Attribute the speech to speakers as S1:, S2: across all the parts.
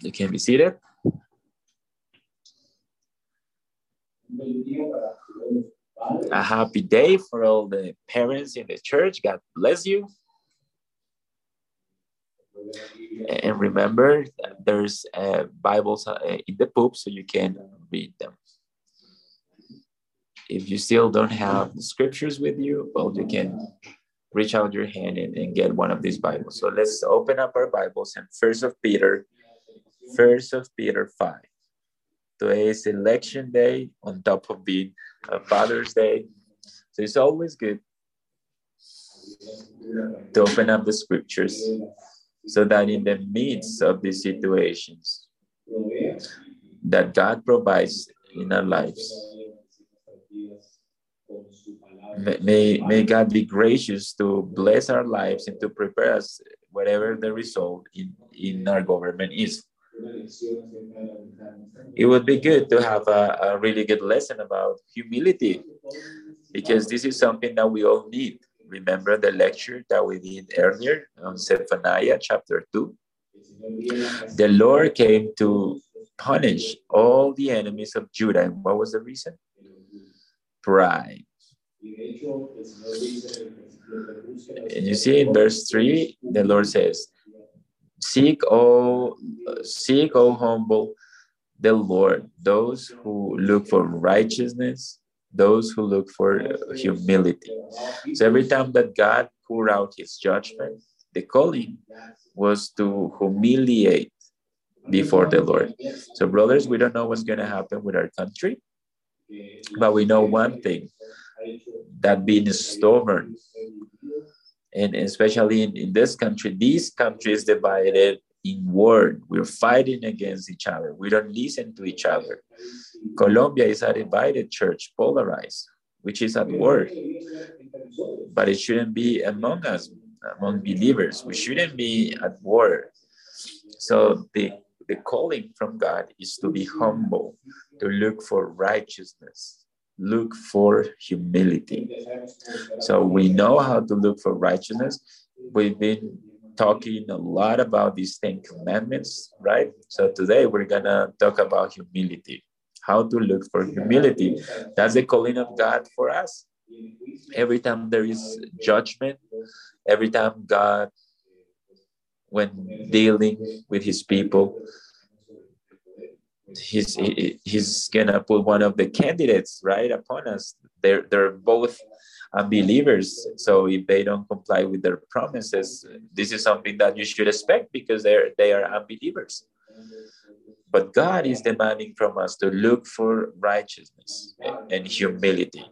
S1: You can be seated. A happy day for all the parents in the church. God bless you. And remember, there's uh, Bibles uh, in the poop so you can read them. If you still don't have the scriptures with you, well, you can reach out your hand and, and get one of these Bibles. So let's open up our Bibles and First of Peter, First of Peter 5. Today is election day on top of being a Father's Day. So it's always good to open up the scriptures so that in the midst of these situations that God provides in our lives, may, may God be gracious to bless our lives and to prepare us whatever the result in, in our government is. It would be good to have a, a really good lesson about humility because this is something that we all need. Remember the lecture that we did earlier on Zephaniah chapter 2? The Lord came to punish all the enemies of Judah. And what was the reason? Pride. And you see in verse 3, the Lord says, Seek, O seek, O humble, the Lord, those who look for righteousness, those who look for humility. So every time that God poured out his judgment, the calling was to humiliate before the Lord. So, brothers, we don't know what's going to happen with our country, but we know one thing that being stubborn, and especially in, in this country, these countries divided in word. We're fighting against each other. We don't listen to each other. Colombia is a divided church, polarized, which is at war. But it shouldn't be among us, among believers. We shouldn't be at war. So the, the calling from God is to be humble, to look for righteousness, look for humility. So we know how to look for righteousness. We've been talking a lot about these 10 commandments, right? So today we're going to talk about humility, how to look for humility. That's the calling of God for us. Every time there is judgment, every time God, when dealing with his people, he's he's gonna put one of the candidates right upon us. They're they're both unbelievers. So if they don't comply with their promises, this is something that you should expect because they're they are unbelievers. But God is demanding from us to look for righteousness and humility.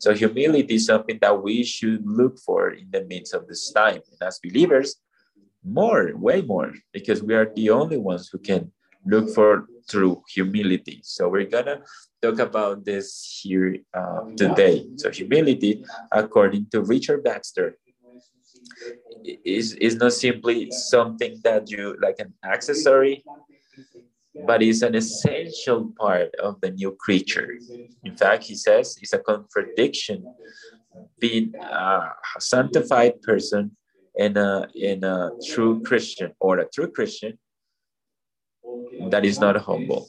S1: So humility is something that we should look for in the midst of this time. And as believers, more, way more, because we are the only ones who can look for through humility. So we're gonna talk about this here uh, today. So humility, according to Richard Baxter, is is not simply something that you like an accessory, but is an essential part of the new creature. In fact, he says it's a contradiction being a sanctified person and a, and a true Christian or a true Christian that is not humble.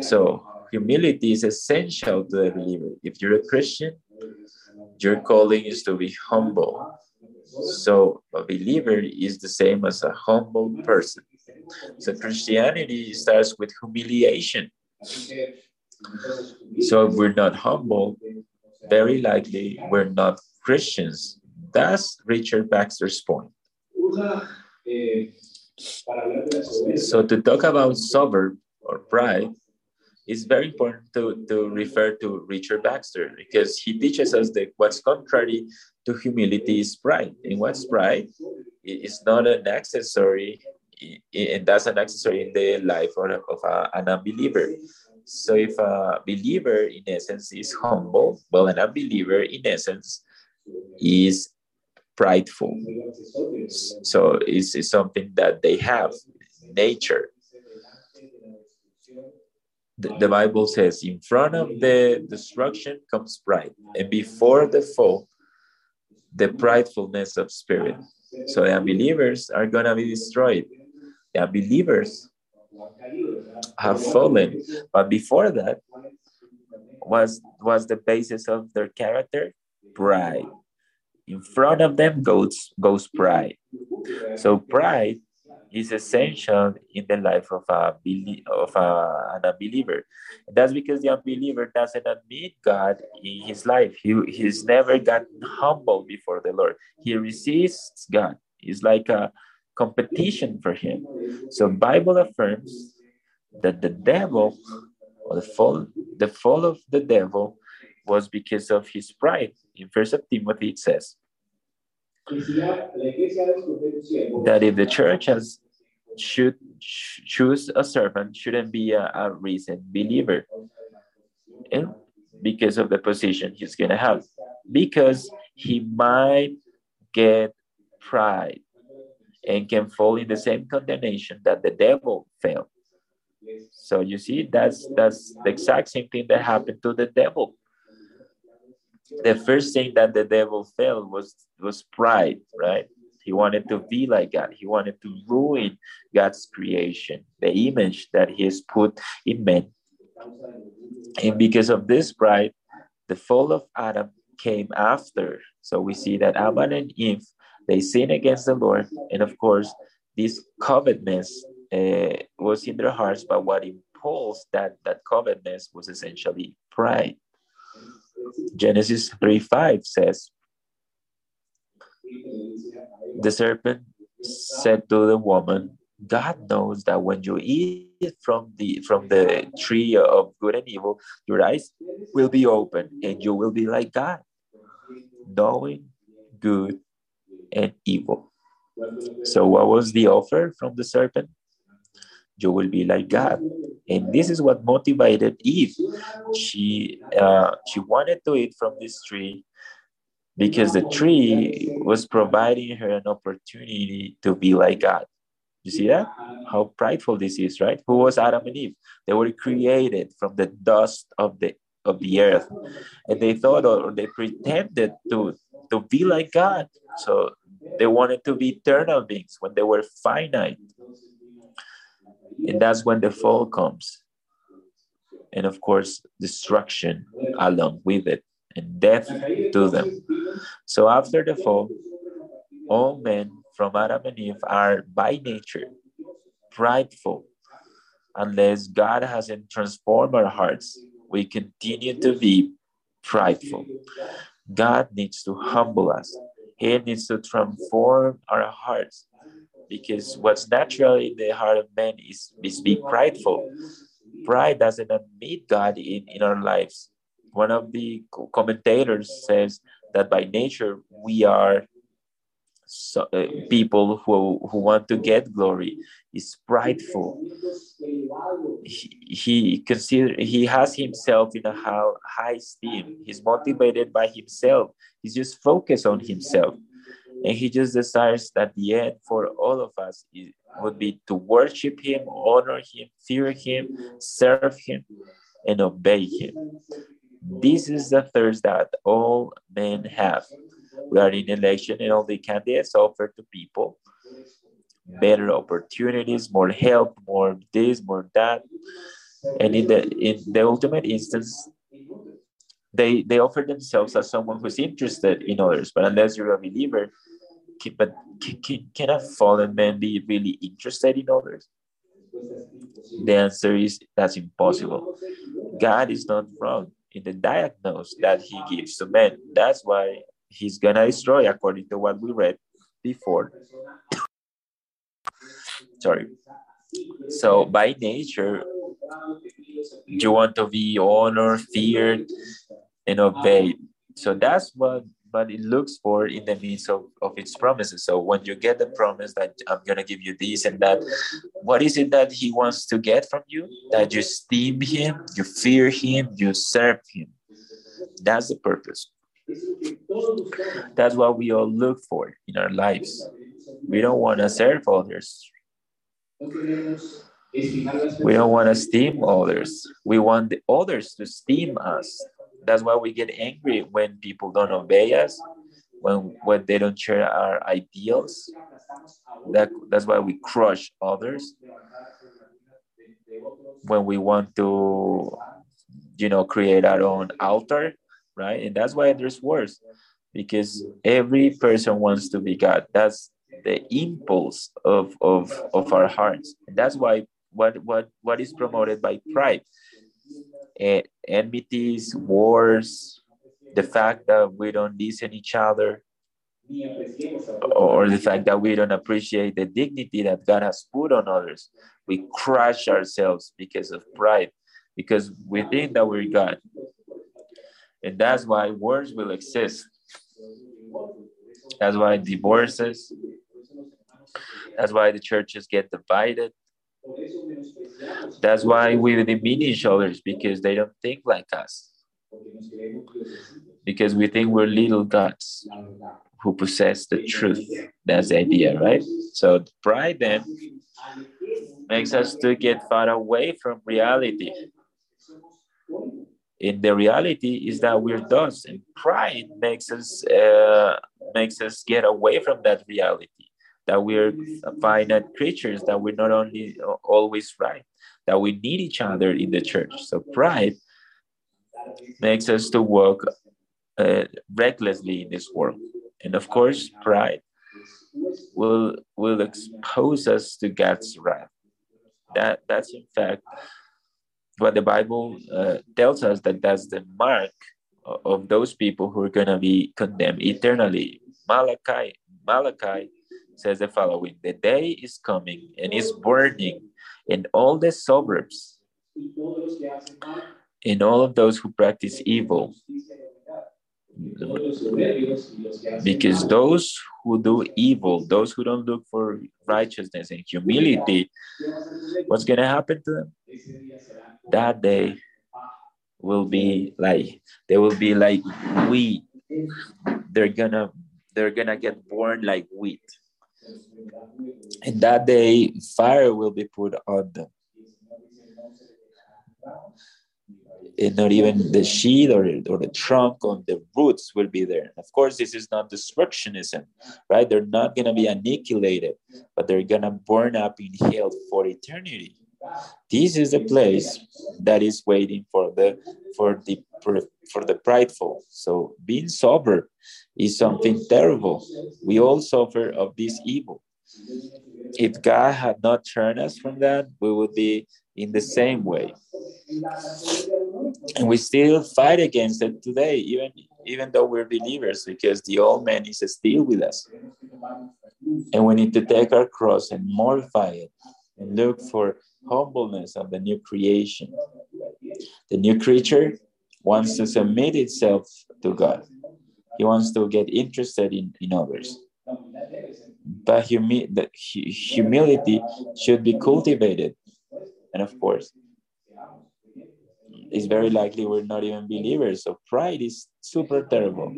S1: So humility is essential to the believer. If you're a Christian, your calling is to be humble. So a believer is the same as a humble person. So Christianity starts with humiliation. So if we're not humble, very likely we're not Christians. That's Richard Baxter's point. So to talk about sober or pride, it's very important to, to refer to Richard Baxter because he teaches us that what's contrary to humility is pride. And what's pride? It's not an accessory, and that's an accessory in the life of, of a, an unbeliever. So if a believer, in essence, is humble, well, an unbeliever, in essence, is prideful. So it's, it's something that they have, nature. The, the Bible says, in front of the destruction comes pride, and before the fall the pridefulness of spirit. So the unbelievers are going to be destroyed. The unbelievers have fallen. But before that, was was the basis of their character? Pride. In front of them goes goes pride. So pride is essential in the life of a of a, an unbeliever. And that's because the unbeliever doesn't admit God in his life. He, he's never gotten humble before the Lord. He resists God. It's like a competition for him. So Bible affirms that the devil or the fall the fall of the devil was because of his pride. In First of Timothy it says that if the church has should choose a servant shouldn't be a, a recent believer. And because of the position he's gonna have. Because he might get pride and can fall in the same condemnation that the devil fell. So you see that's that's the exact same thing that happened to the devil the first thing that the devil fell was was pride right he wanted to be like God. He wanted to ruin God's creation, the image that He has put in men. And because of this pride, the fall of Adam came after. So we see that Adam and Eve, they sinned against the Lord. And of course, this covetousness uh, was in their hearts, but what impulsed that, that covetousness was essentially pride. Genesis 3 5 says, the serpent said to the woman, God knows that when you eat from the from the tree of good and evil, your eyes will be open and you will be like God, knowing good and evil. So what was the offer from the serpent? You will be like God. And this is what motivated Eve. She uh, she wanted to eat from this tree because the tree was providing her an opportunity to be like God. You see that? How prideful this is, right? Who was Adam and Eve? They were created from the dust of the of the earth, and they thought or they pretended to to be like God. So they wanted to be eternal beings when they were finite, and that's when the fall comes, and of course destruction along with it and death to them. So after the fall, all men from Adam and Eve are by nature prideful. Unless God hasn't transformed our hearts, we continue to be prideful. God needs to humble us. He needs to transform our hearts because what's natural in the heart of man is, is be prideful. Pride doesn't admit God in, in our lives. One of the commentators says that by nature we are so, uh, people who, who want to get glory. Is prideful. He, he consider he has himself in a high, high esteem. He's motivated by himself. He's just focused on himself and he just desires that the end for all of us would be to worship him honor him fear him serve him and obey him this is the thirst that all men have. We are in election and all the candidates offer to people better opportunities, more help, more this, more that. And in the in the ultimate instance, they they offer themselves as someone who's interested in others. But unless you're a believer, but can, can a fallen man be really interested in others? The answer is that's impossible. God is not wrong in the diagnosis that he gives to men. That's why he's gonna destroy, according to what we read before. Sorry. So by nature, you want to be honored, feared, and obeyed. So that's what but it looks for in the midst of, of its promises. So when you get the promise that I'm gonna give you this and that, what is it that he wants to get from you? That you esteem him, you fear him, you serve him. That's the purpose. That's what we all look for in our lives. We don't want to serve others. We don't want to esteem others. We want the others to esteem us. That's why we get angry when people don't obey us. when when they don't share our ideals. That that's why we crush others. When we want to, you know, create our own altar, right? And that's why there's wars, because every person wants to be God. That's the impulse of of of our hearts. And that's why what what what is promoted by pride, enmities, wars, the fact that we don't listen each other, or the fact that we don't appreciate the dignity that God has put on others. We crush ourselves because of pride, because we think that we're God. And that's why wars will exist. That's why divorces, that's why the churches get divided. That's why we diminish others because they don't think like us. Because we think we're little gods who possess the truth. That's the idea, right? So pride then makes us to get far away from reality. In the reality is that we're dust, and pride makes us uh, makes us get away from that reality. That we're finite creatures, that we're not only always right, that we need each other in the church. So pride makes us to walk uh, recklessly in this world. And of course, pride will will expose us to God's wrath. That that's in fact what the Bible uh, tells us that that's the mark of those people who are going to be condemned eternally. Malachi Malachi says the following: The day is coming and is burning in all the suburbs, in all of those who practice evil, because those who do evil, those who don't look for righteousness and humility, what's going to happen to them? That day will be like, they will be like wheat. They're gonna, they're gonna get born like wheat. And that day, fire will be put on them and not even the sheet or, or the trunk on the roots will be there. Of course, this is not destructionism, right? They're not going to be annihilated, but they're going to burn up in hell for eternity. This is the place that is waiting for the for the for the prideful. So being sober is something terrible. We all suffer of this evil. If God had not turned us from that, we would be in the same way and we still fight against it today, even even though we're believers, because the old man is still with us. And we need to take our cross and mortify it and look for humbleness of the new creation. The new creature wants to submit itself to God. He wants to get interested in, in others. But humi- the humility should be cultivated. And of course, it's very likely we're not even believers. So pride is super terrible.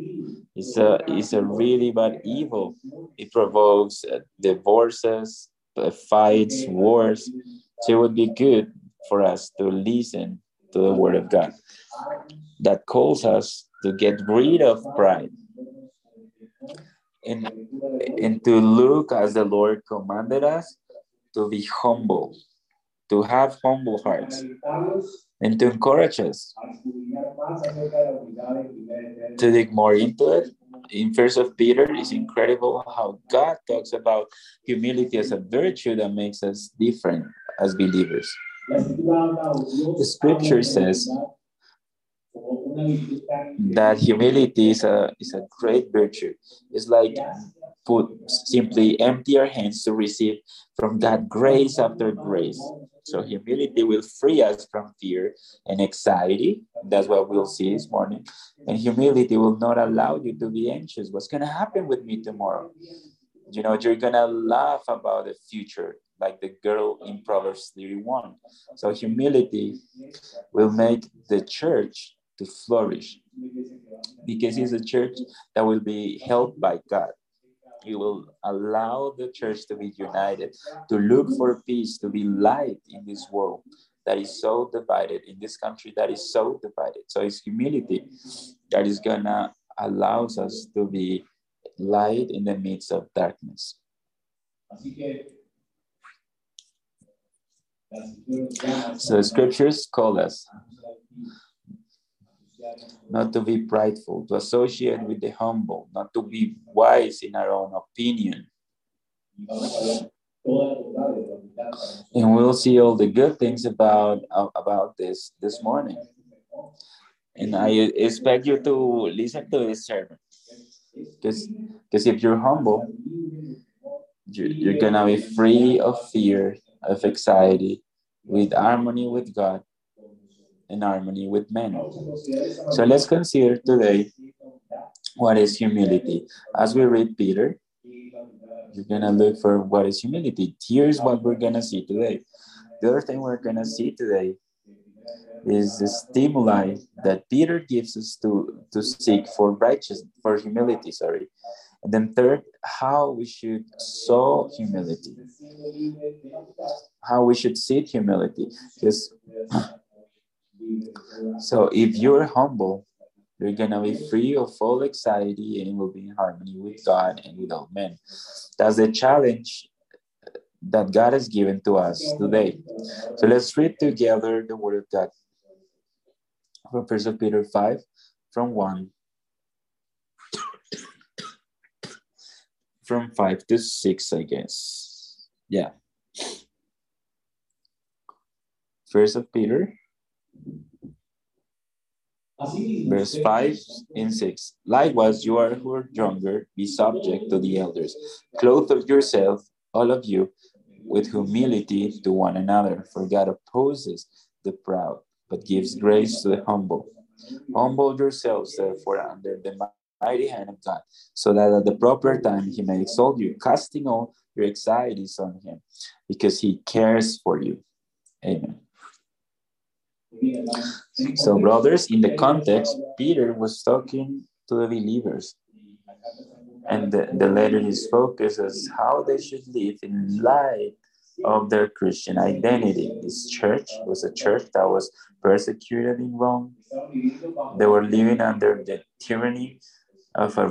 S1: It's a it's a really bad evil. It provokes uh, divorces, uh, fights, wars. So it would be good for us to listen to the word of God that calls us to get rid of pride and, and to look as the Lord commanded us to be humble, to have humble hearts and to encourage us to dig more into it. In First of Peter, it's incredible how God talks about humility as a virtue that makes us different as believers. The scripture says that humility is a is a great virtue. It's like put simply empty your hands to receive from God grace after grace. So humility will free us from fear and anxiety. That's what we'll see this morning. And humility will not allow you to be anxious. What's going to happen with me tomorrow? You know, you're going to laugh about the future, like the girl in Proverbs 31. So humility will make the church to flourish because it's a church that will be helped by God. He will allow the church to be united, to look for peace, to be light in this world that is so divided, in this country that is so divided. So it's humility that is gonna allows us to be light in the midst of darkness. So scriptures call us not to be prideful, to associate with the humble, not to be wise in our own opinion. And we'll see all the good things about about this this morning. And I expect you to listen to this sermon. Because because if you're humble, you, you're gonna be free of fear, of anxiety, with harmony with God and harmony with men. So let's consider today what is humility. As we read Peter, you're gonna look for what is humility. Here's what we're gonna see today. The other thing we're gonna see today is the stimuli that Peter gives us to, to seek for righteousness, for humility, sorry. And then third, how we should sow humility. How we should seek humility. Because so if you're humble, you're gonna be free of all anxiety and will be in harmony with God and with all men. That's the challenge that God has given to us today. So let's read together the word of God from First Peter 5, from 1 from 5 to 6, I guess. Yeah. First of Peter, verse 5 and 6. Likewise, you are who are younger, be subject to the elders. Clothe yourself, all of you, with humility to one another, for God opposes the proud but gives grace to the humble. Humble yourselves, therefore, under the mighty hand of God, so that at the proper time he may exalt you, casting all your anxieties on him, because he cares for you. Amen. So, brothers, in the context, Peter was talking to the believers. And the, the letter is focused as how they should live in light of their Christian identity. This church was a church that was persecuted in Rome. They were living under the tyranny of a,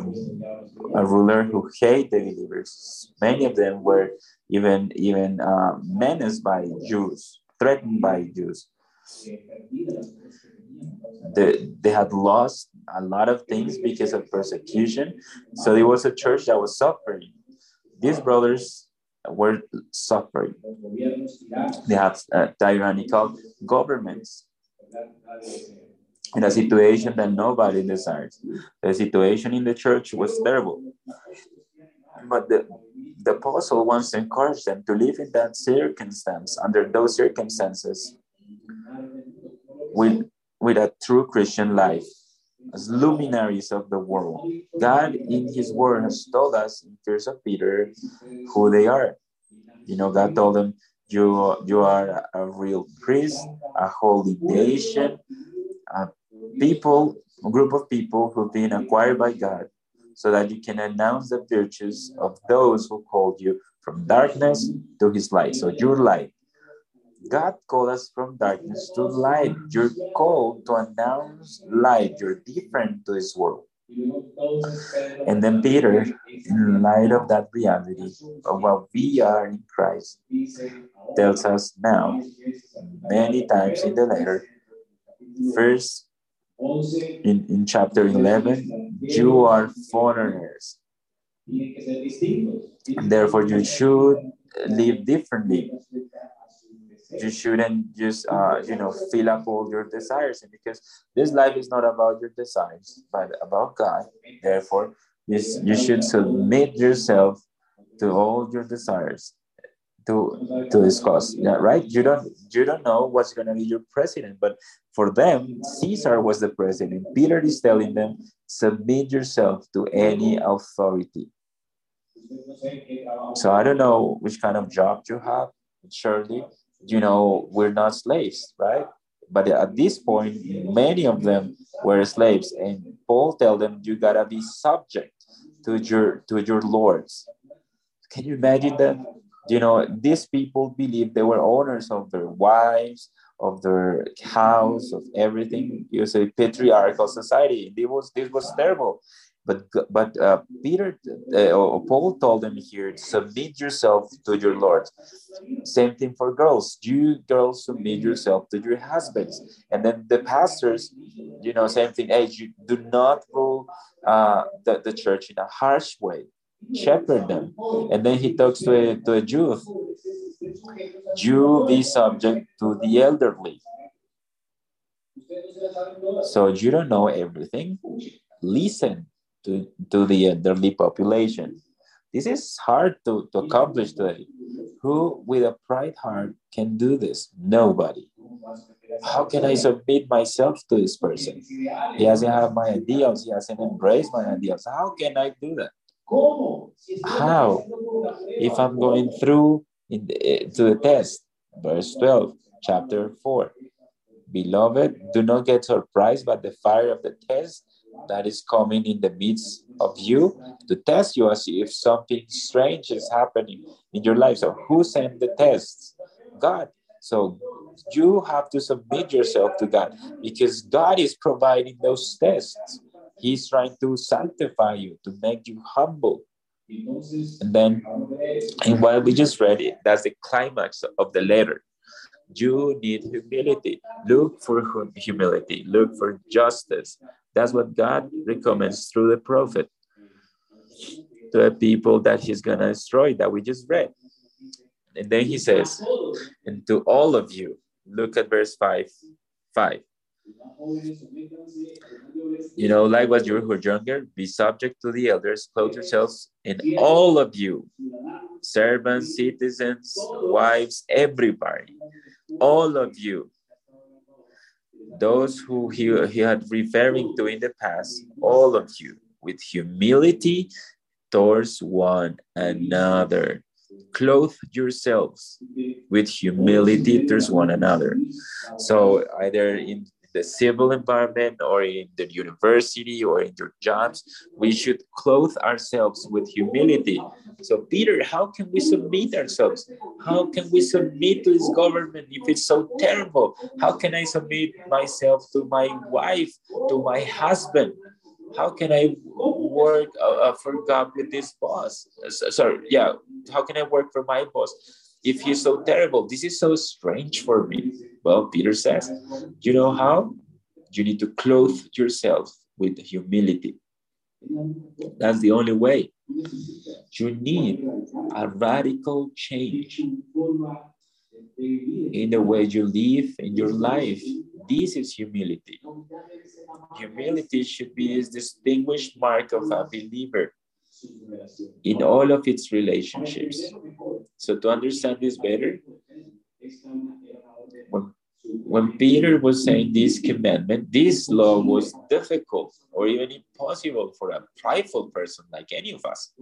S1: a ruler who hated the believers. Many of them were even even uh, menaced by Jews, threatened by Jews. They, they had lost a lot of things because of persecution. So it was a church that was suffering. These brothers were suffering. They had uh, tyrannical governments in a situation that nobody desires. The situation in the church was terrible. But the, the apostle wants to encourage them to live in that circumstance, under those circumstances, with, with a true Christian life, as luminaries of the world. God, in His Word, has told us in First of Peter who they are. You know, God told them, "You you are a real priest, a holy nation, a people, a group of people who've been acquired by God, so that you can announce the virtues of those who called you from darkness to His light. So your light." God called us from darkness to light. You're called to announce light. You're different to this world. And then Peter, in light of that reality of what we are in Christ, tells us now, many times in the letter, first in, in chapter 11, you are foreigners. Therefore, you should live differently you shouldn't just uh, you know fill up all your desires. And because this life is not about your desires but about god. Therefore you, you should submit yourself to all your desires to to this cause. Yeah right? You don't you don't know what's going to be your president but for them caesar was the president. Peter is telling them submit yourself to any authority. So i don't know which kind of job you have surely you know, we're not slaves, right? But at this point, many of them were slaves, and Paul tell them, "You gotta be subject to your to your lords." Can you imagine that? You know, these people believed they were owners of their wives, of their house, of everything. It was a patriarchal society. It was this was terrible, But but uh, Peter uh, or Paul told them here, submit yourself to your Lord. Same thing for girls. You girls submit yourself to your husbands. And then the pastors, you know, same thing. Hey, you do not rule uh, the, the church in a harsh way. Shepherd them. And then he talks to a, to a youth. You be subject to the elderly. So you don't know everything. Listen to, to the elderly population. This is hard to, to accomplish today. Who with a pride heart can do this? Nobody. How can I submit myself to this person? He doesn't have my ideals, he hasn't embraced my ideals. How can I do that? How? If I'm going through the, eh, to the test, verse 12, chapter 4. Beloved, do not get surprised by the fire of the test that is coming in the midst of you to test you as if something strange is happening in your life. So, who sent the tests? God. So, you have to submit yourself to God because God is providing those tests. He's trying to sanctify you, to make you humble. And then, and while we just read it, that's the climax of the letter. You need humility. Look for humility. Look for justice. That's what God recommends through the prophet to the people that he's going to destroy that we just read. And then he says, and to all of you, look at verse 5. 5. You know, likewise, you who are younger, be subject to the elders, clothe yourselves, and all of you, servants, citizens, wives, everybody, all of you, those who he, he had referring to in the past, all of you, with humility towards one another. Clothe yourselves with humility towards one another. So, either in the civil environment or in the university or in your jobs, we should clothe ourselves with humility. So, Peter, how can we submit ourselves? How can we submit to this government if it's so terrible? How can I submit myself to my wife, to my husband? How can I work uh, uh for God with this boss? Sorry, yeah, how can I work for my boss? if he's so terrible? This is so strange for me. Well, Peter says, you know how? You need to clothe yourself with humility. That's the only way. You need a radical change in the way you live in your life. This is humility. Humility should be a distinguished mark of a believer in all of its relationships. So to understand this better, when, Peter was saying this commandment, this law was difficult or even impossible for a prideful person like any of us.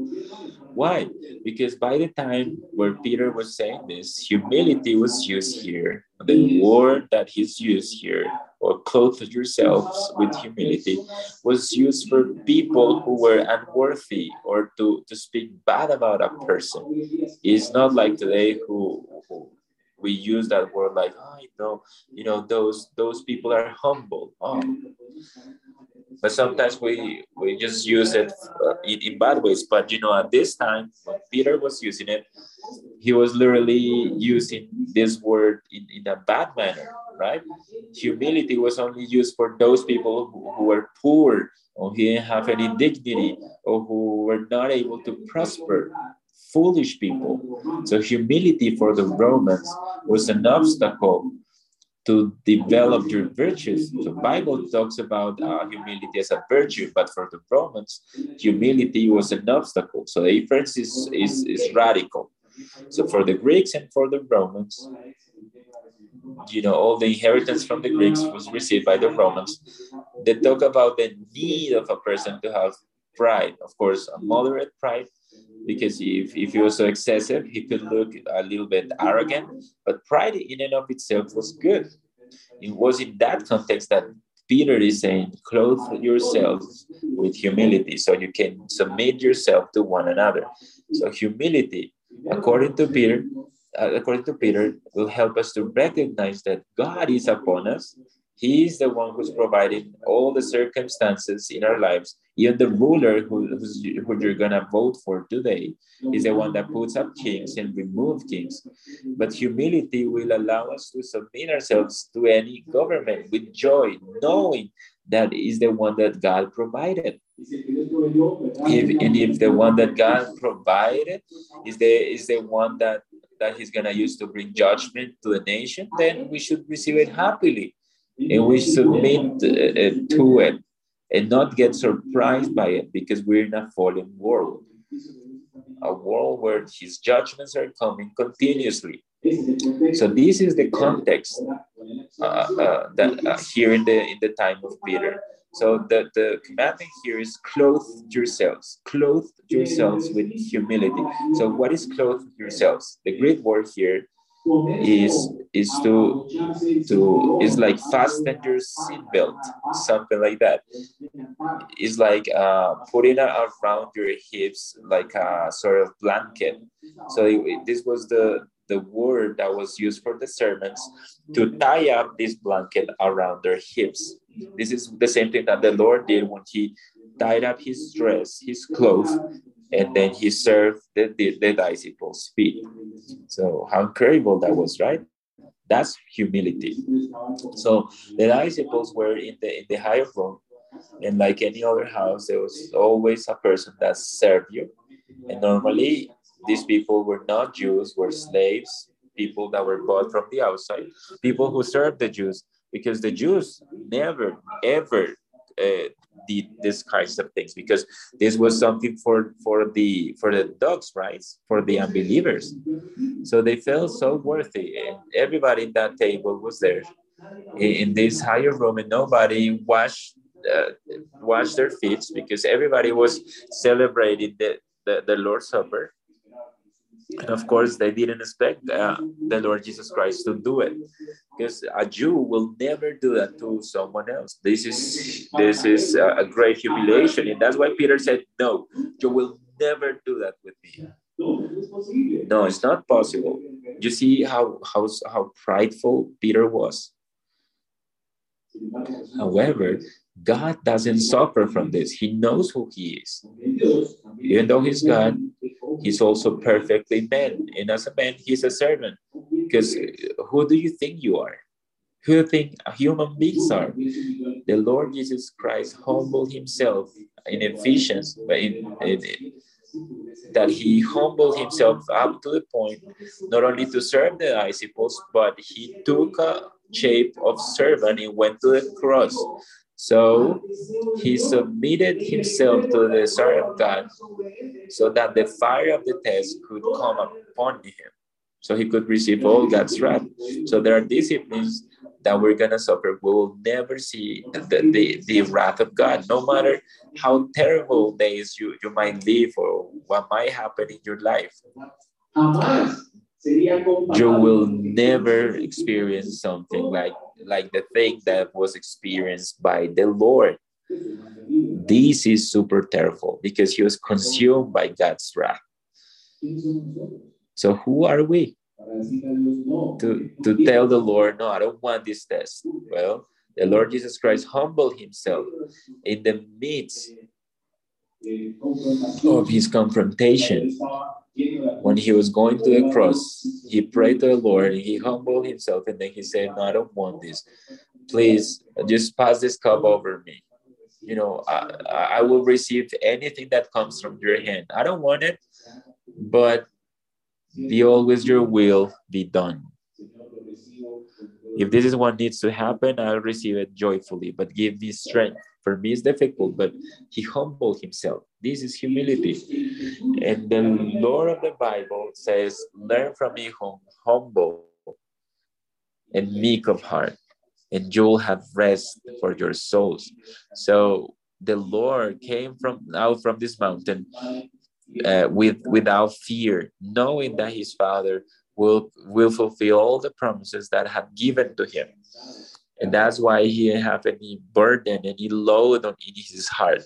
S1: Why? Because by the time where Peter was saying this, humility was used here. The word that he's used here or clothe yourselves with humility was used for people who were unworthy or to, to speak bad about a person. It's not like today who, who we use that word like, oh, you know, you know, those those people are humble. Oh. But sometimes we we just use it uh, in, in bad ways. But you know, at this time, when Peter was using it, he was literally using this word in, in a bad manner right? Humility was only used for those people who, who were poor or who didn't have any dignity or who were not able to prosper foolish people. So humility for the Romans was an obstacle to develop your virtues. The Bible talks about uh, humility as a virtue, but for the Romans, humility was an obstacle. So the difference is, is, is radical. So for the Greeks and for the Romans, you know, all the inheritance from the Greeks was received by the Romans. They talk about the need of a person to have pride. Of course, a moderate pride, because if, if he was so excessive, he could look a little bit arrogant. But pride in and of itself was good. It was in that context that Peter is saying, clothe yourselves with humility so you can submit yourself to one another. So, humility, according to Peter, uh, according to Peter, will help us to recognize that God is upon us. He is the one who's providing all the circumstances in our lives. Even the ruler who, who you're going to vote for today is the one that puts up kings and remove kings. But humility will allow us to submit ourselves to any government with joy, knowing that is the one that God provided. If, and if the one that God provided is the is the one that that He's gonna use to bring judgment to the nation, then we should receive it happily, and we submit uh, to it, and not get surprised by it because we're in a fallen world, a world where His judgments are coming continuously. So this is the context uh, uh, that uh, here in the in the time of Peter. So the, the commandment here is clothe yourselves, clothe yourselves with humility. So what is clothe yourselves? The Greek word here is is to to is like fasten your seatbelt, something like that. It's like uh, putting it around your hips like a sort of blanket. So it, this was the the word that was used for the servants to tie up this blanket around their hips. This is the same thing that the Lord did when he tied up his dress, his clothes, and then he served the, the, the disciples' feet. So how incredible that was, right? That's humility. So the disciples were in the in the higher room, and like any other house, there was always a person that served you. And normally these people were not Jews, were slaves, people that were bought from the outside, people who served the Jews, because the Jews never, ever uh, did this kinds of things because this was something for for the for the dogs right for the unbelievers so they felt so worthy and everybody in that table was there in this higher room and nobody washed uh, washed their feet because everybody was celebrating the, the, the lord's supper and of course, they didn't expect uh, the Lord Jesus Christ to do it, because a Jew will never do that to someone else. This is this is a great humiliation, and that's why Peter said, "No, you will never do that with me." No, it's not possible. You see how how how prideful Peter was. However, God doesn't suffer from this. He knows who he is. Even though he's God, he's also perfectly man. And as a man, he's a servant. Because uh, who do you think you are? Who do you think human beings are? The Lord Jesus Christ humbled himself in Ephesians, in, in, in, that he humbled himself up to the point not only to serve the disciples, but he took a shape of servant and went to the cross so he submitted himself to the desire of God so that the fire of the test could come upon him. So he could receive all God's wrath. So there are disciplines that we're going to suffer. We will never see the, the, the wrath of God, no matter how terrible days you, you might live or what might happen in your life you will never experience something like like the thing that was experienced by the lord this is super terrible because he was consumed by god's wrath so who are we to, to tell the lord no i don't want this test well the lord jesus christ humbled himself in the midst of his confrontation when he was going to the cross, he prayed to the Lord, he humbled himself, and then he said, No, I don't want this. Please just pass this cup over me. You know, I, I will receive anything that comes from your hand. I don't want it, but be always your will be done. If this is what needs to happen, I'll receive it joyfully, but give me strength. For me, it's difficult, but he humbled himself. This is humility. And the Lord of the Bible says, Learn from me, humble and meek of heart, and you'll have rest for your souls. So the Lord came from out from this mountain uh, with without fear, knowing that his Father will will fulfill all the promises that had given to him. And that's why he didn't have any burden, any load on in his heart,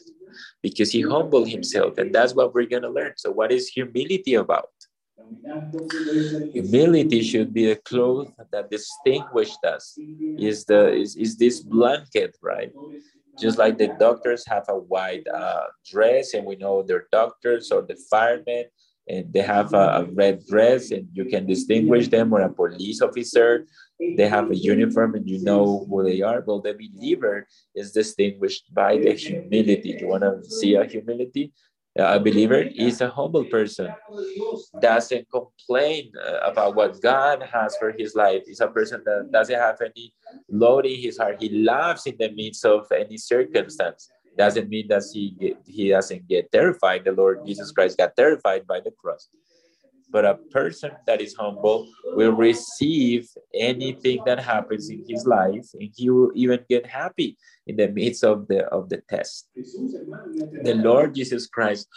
S1: because he humbled himself. And that's what we're gonna learn. So, what is humility about? Humility should be a cloth that distinguished us. Is the is, is this blanket, right? Just like the doctors have a white uh, dress, and we know they're doctors, or the firemen, and they have a, a red dress, and you can distinguish them, or a police officer, they have a uniform and you know who they are. Well, the believer is distinguished by the humility. You want to see a humility? A believer is a humble person, doesn't complain uh, about what God has for his life. Is a person that doesn't have any load in his heart. He laughs in the midst of any circumstance. Doesn't mean that he he doesn't get terrified. The Lord Jesus Christ got terrified by the cross but a person that is humble will receive anything that happens in his life and he will even get happy in the midst of the of the test. The lord jesus christ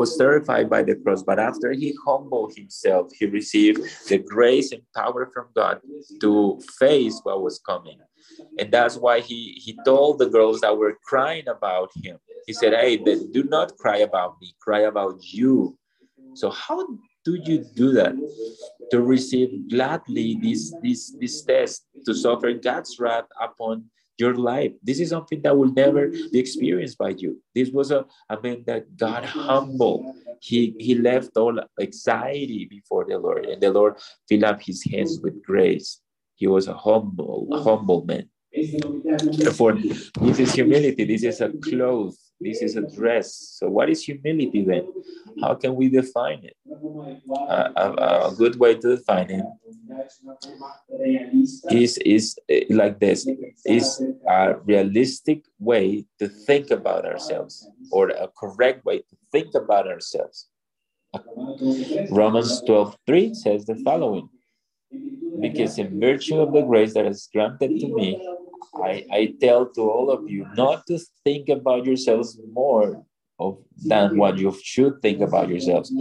S1: was terrified by the cross but after he humbled himself he received the grace and power from god to face what was coming. And that's why he he told the girls that were crying about him. He said hey do not cry about me cry about you. So how do you do that? To receive gladly this, this, this test, to suffer God's wrath upon your life. This is something that will never be experienced by you. This was a, a man that God humbled. He, he left all anxiety before the Lord, and the Lord filled up his hands with grace. He was a humble, humble man. Therefore, this is humility. This is a cloth. This is a dress. So, what is humility then? How can we define it? A, a, good way to define it is is eh, like this: is a realistic way to think about ourselves, or a correct way to think about ourselves. Romans 12 3 says the following Because in virtue of the grace that is granted to me, I, I tell to all of you not to think about yourselves more of, than what you should think about yourselves.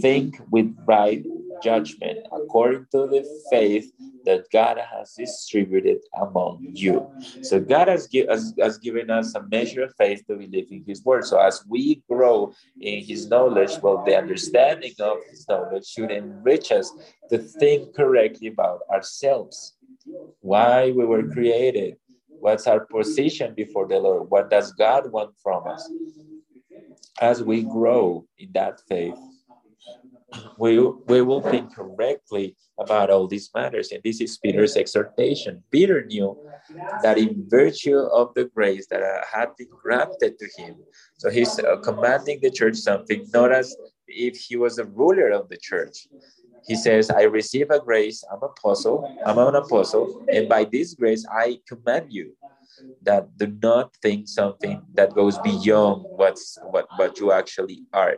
S1: Think with right judgment according to the faith that God has distributed among you. So God has, give, has, has given us a measure of faith to believe in His word. So as we grow in His knowledge, well, the understanding of His knowledge should enrich us to think correctly about ourselves, why we were created, What's our position before the Lord? What does God want from us? As we grow in that faith, we, we will think correctly about all these matters. And this is Peter's exhortation. Peter knew that in virtue of the grace that had been granted to him, so he's uh, commanding the church something, not as if he was a ruler of the church, he says, I receive a grace, I'm apostle, I'm an apostle, and by this grace I command you that do not think something that goes beyond what's what, what you actually are.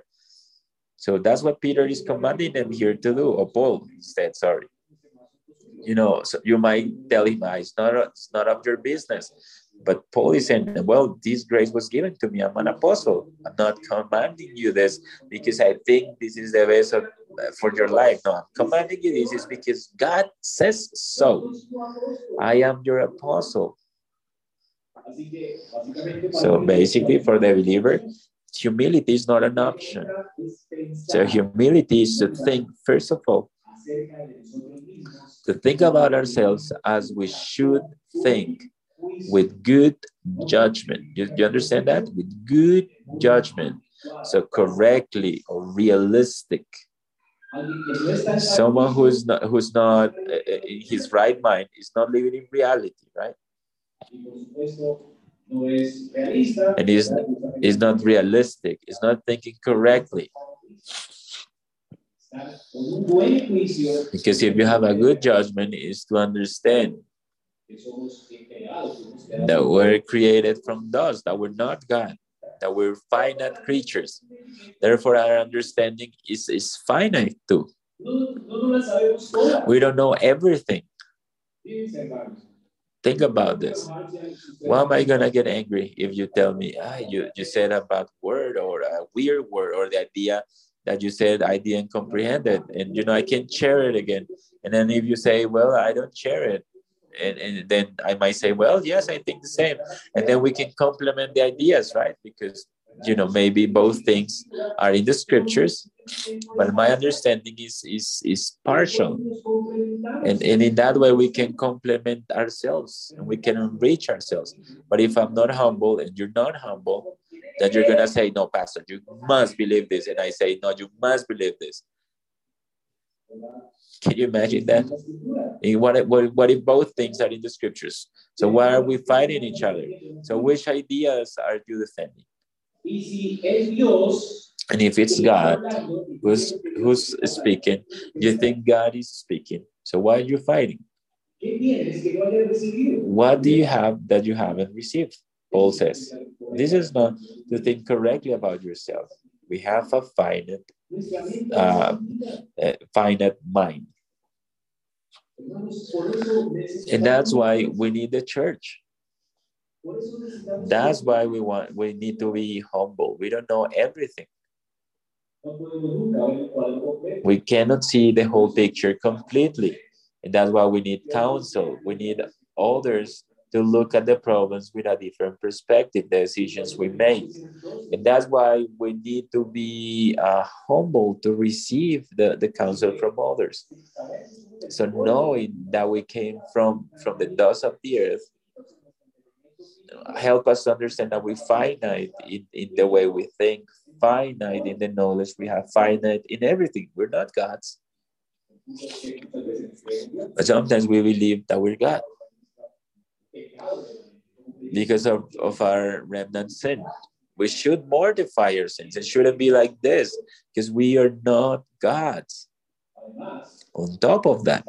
S1: So that's what Peter is commanding them here to do, or Paul instead, sorry. You know, so you might tell him, ah, it's not, it's not of your business. But Paul is saying, well, this grace was given to me. I'm an apostle. I'm not commanding you this because I think this is the best of, uh, for your life. No, I'm commanding you this is because God says so. I am your apostle. So basically, for the believer, humility is not an option. So humility is to think, first of all, to think about ourselves as we should think with good judgment. You, you understand that? With good judgment. So correctly or realistic. Someone who is not who's not uh, in his right mind is not living in reality, right? And is is not realistic. Is not thinking correctly. Because if you have a good judgment, is to understand that we're created from dust, that we're not God, that we're finite creatures. Therefore, our understanding is, is finite too. We don't know everything. Think about this. Why am I gonna get angry if you tell me, ah, you, you said a bad word or a weird word or the idea that you said I didn't comprehend it, and you know I can't share it again. And then if you say, well, I don't share it, and, and then I might say, well, yes, I think the same. And then we can complement the ideas, right? Because you know, maybe both things are in the scriptures, but my understanding is is is partial. And, and in that way we can complement ourselves and we can enrich ourselves. But if I'm not humble and you're not humble, then you're gonna say, No, Pastor, you must believe this. And I say, No, you must believe this. Can you imagine that? What what if both things are in the scriptures? So why are we fighting each other? So which ideas are you defending? And if it's God who's who's speaking, you think God is speaking. So why are you fighting? What do you have that you haven't received? Paul says, this is not to think correctly about yourself. We have a finite, uh, finite mind. And that's why we need the church. That's why we want we need to be humble. We don't know everything. We cannot see the whole picture completely. And that's why we need counsel. We need others to look at the problems with a different perspective, the decisions we make. And that's why we need to be uh, humble to receive the, the counsel from others. So knowing that we came from, from the dust of the earth, help us understand that we're finite in, in the way we think, finite in the knowledge we have, finite in everything. We're not gods. But sometimes we believe that we're God because of, of our remnant sin. We should mortify our sins. It shouldn't be like this because we are not gods. On top of that,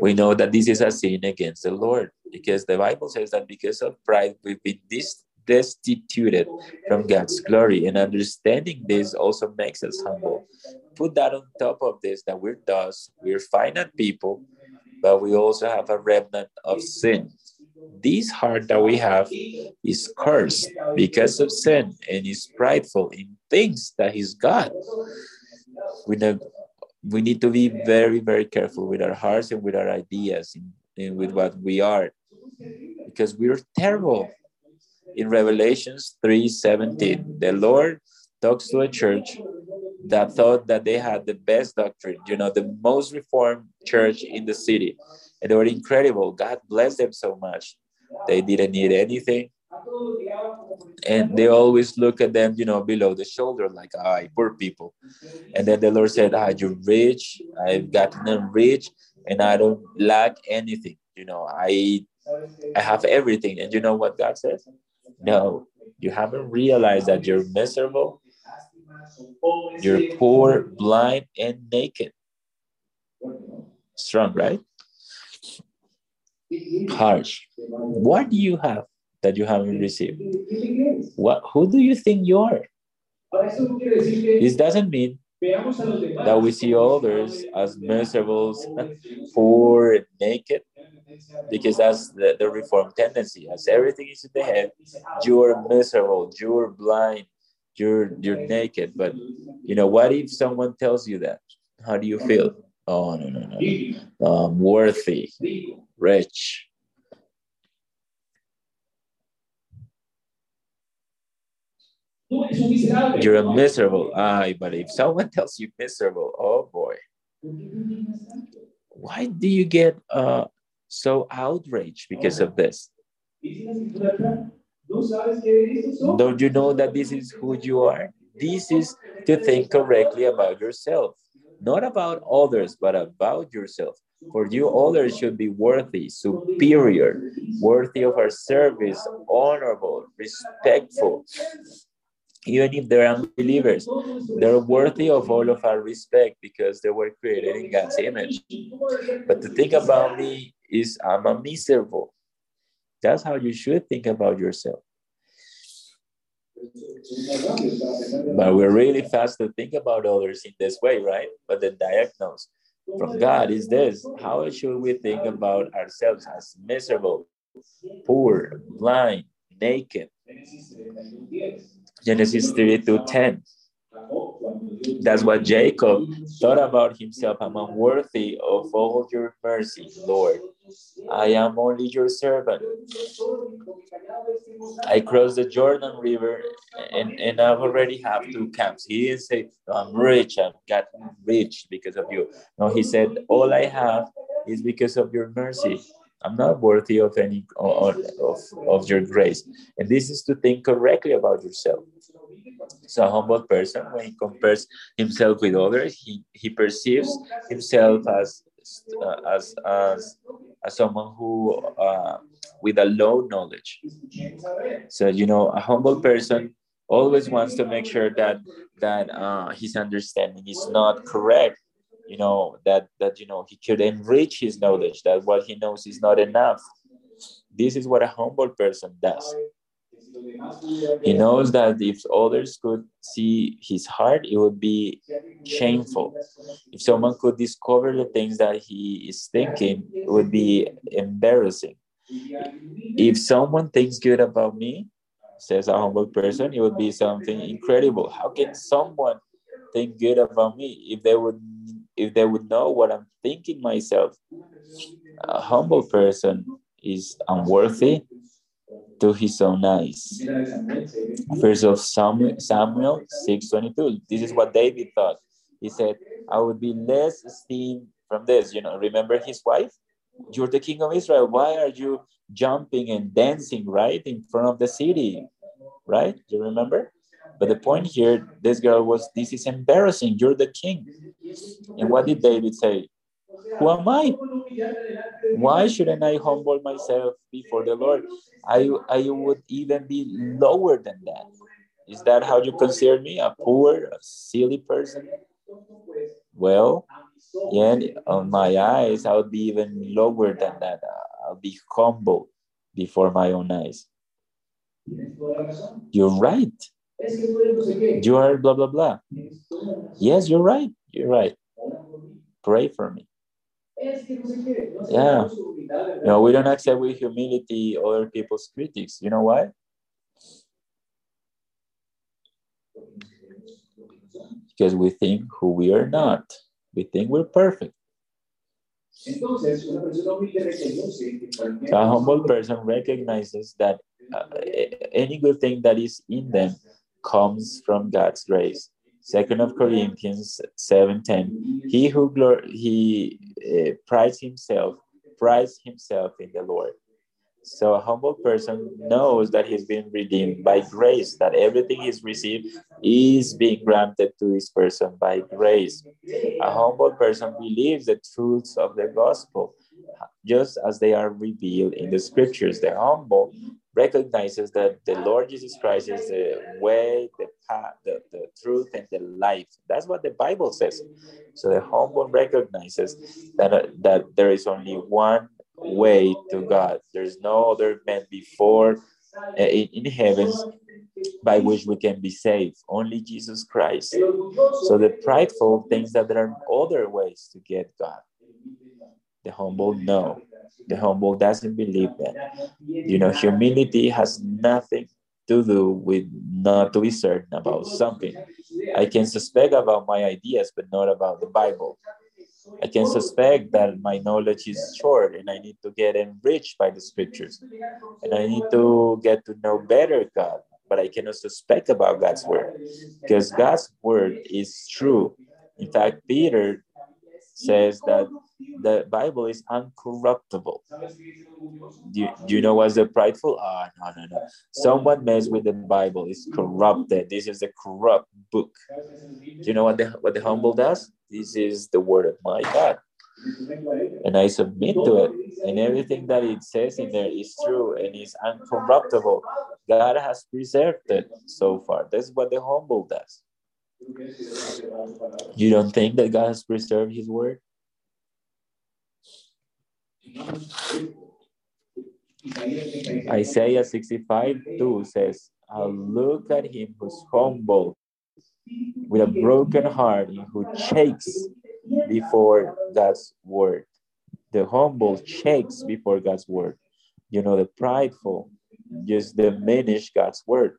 S1: we know that this is a sin against the Lord because the Bible says that because of pride, we've been destituted from God's glory. And understanding this also makes us humble. Put that on top of this that we're dust, we're finite people, but we also have a remnant of sin. This heart that we have is cursed because of sin and is prideful in things that He's God. We know we need to be very, very careful with our hearts and with our ideas and, and with what we are because we're terrible. In Revelations 3:17, the Lord talks to a church that thought that they had the best doctrine, you know, the most reformed church in the city. And they were incredible. God blessed them so much. They didn't need anything. And they always look at them, you know, below the shoulder, like, ah, poor people. And then the Lord said, ah, you're rich. I've gotten them rich and I don't lack anything. You know, I I have everything. And you know what God says? No, you haven't realized that you're miserable you're poor, blind, and naked. Strong, right? Harsh. What do you have that you haven't received? What? Who do you think you are? This doesn't mean that we see others as miserable, poor, and naked, because that's the, the reformed tendency. As everything is in the head, you're miserable, you're blind, you're you're naked but you know what if someone tells you that? How do you feel? Oh no no no, i'm worthy rich. You're a miserable ah but if someone tells you miserable oh boy. Why do you get uh so outraged because of this don't you know that this is who you are? This is to think correctly about yourself, not about others, but about yourself. For you, others should be worthy, superior, worthy of our service, honorable, respectful. Even if they're unbelievers, they're worthy of all of our respect because they were created in God's image. But to think about me is I'm a miserable. That's how you should think about yourself. But we're really fast to think about others in this way, right? But the diagnosis from God is this how should we think about ourselves as miserable, poor, blind, naked? Genesis 32 10. That's what Jacob thought about himself. I'm unworthy of all your mercy, Lord. I am only your servant. I crossed the Jordan River and, and I've already have two camps. He didn't say, I'm rich, I've gotten rich because of you. No, he said, All I have is because of your mercy. I'm not worthy of any of, of your grace. And this is to think correctly about yourself. So a humble person, when he compares himself with others, he, he perceives himself as uh, as as as someone who uh, with a low knowledge. So you know, a humble person always wants to make sure that that uh, his understanding is not correct you know that that you know he could enrich his knowledge that what he knows is not enough. This is what a humble person does he knows that if others could see his heart it would be shameful. If someone could discover the things that he is thinking it would be embarrassing. If someone thinks good about me says a humble person it would be something incredible. How can someone think good about me if they would if they would know what I'm thinking myself. A humble person is unworthy to his own eyes. Verse of Samuel, Samuel 6.22. This is what David thought. He said, I would be less esteemed from this. You know, remember his wife? You're the king of Israel. Why are you jumping and dancing right in front of the city? Right? You remember? But the point here, this girl was, this is embarrassing. You're the king. And what did David say? Who am I? Why shouldn't I humble myself before the Lord? I, I would even be lower than that. Is that how you consider me? A poor, a silly person? Well, yeah, on my eyes, I would be even lower than that. I'll be humble before my own eyes. You're right. You are blah, blah, blah. Yes, you're right. You're right. Pray for me. Yeah. No, we don't accept with humility other people's critics. You know why? Because we think who we are not. We think we're perfect. a humble person recognizes that uh, any good thing that is in them comes from God's grace. Second of Corinthians 7:10. He who glor- he uh, prides himself, prides himself in the Lord. So a humble person knows that he's been redeemed by grace, that everything he's received is being granted to this person by grace. A humble person believes the truths of the gospel just as they are revealed in the scriptures. The humble recognizes that the Lord Jesus Christ is the way, the path, the, the truth, and the life. That's what the Bible says. So the humble recognizes that, uh, that there is only one way to God. There's no other man before uh, in, in heavens by which we can be saved. Only Jesus Christ. So the prideful thinks that there are other ways to get God. The humble know the humble doesn't believe that. You know, humility has nothing to do with not to be certain about something. I can suspect about my ideas, but not about the Bible. I can suspect that my knowledge is short and I need to get enriched by the scriptures. And I need to get to know better God, but I cannot suspect about God's word because God's word is true. In fact, Peter says that the Bible is uncorruptible. Do you, do you know what's the prideful? Ah, oh, no, no, no. Someone mess with the Bible. It's corrupted. This is a corrupt book. Do you know what the what the humble does? This is the word of my God. And I submit to it. And everything that it says in there is true and is uncorruptible. God has preserved it so far. That's what the humble does. You don't think that God has preserved his word? Isaiah 65 2 says, I'll look at him who's humble with a broken heart who shakes before God's word. The humble shakes before God's word. You know, the prideful just diminish God's word.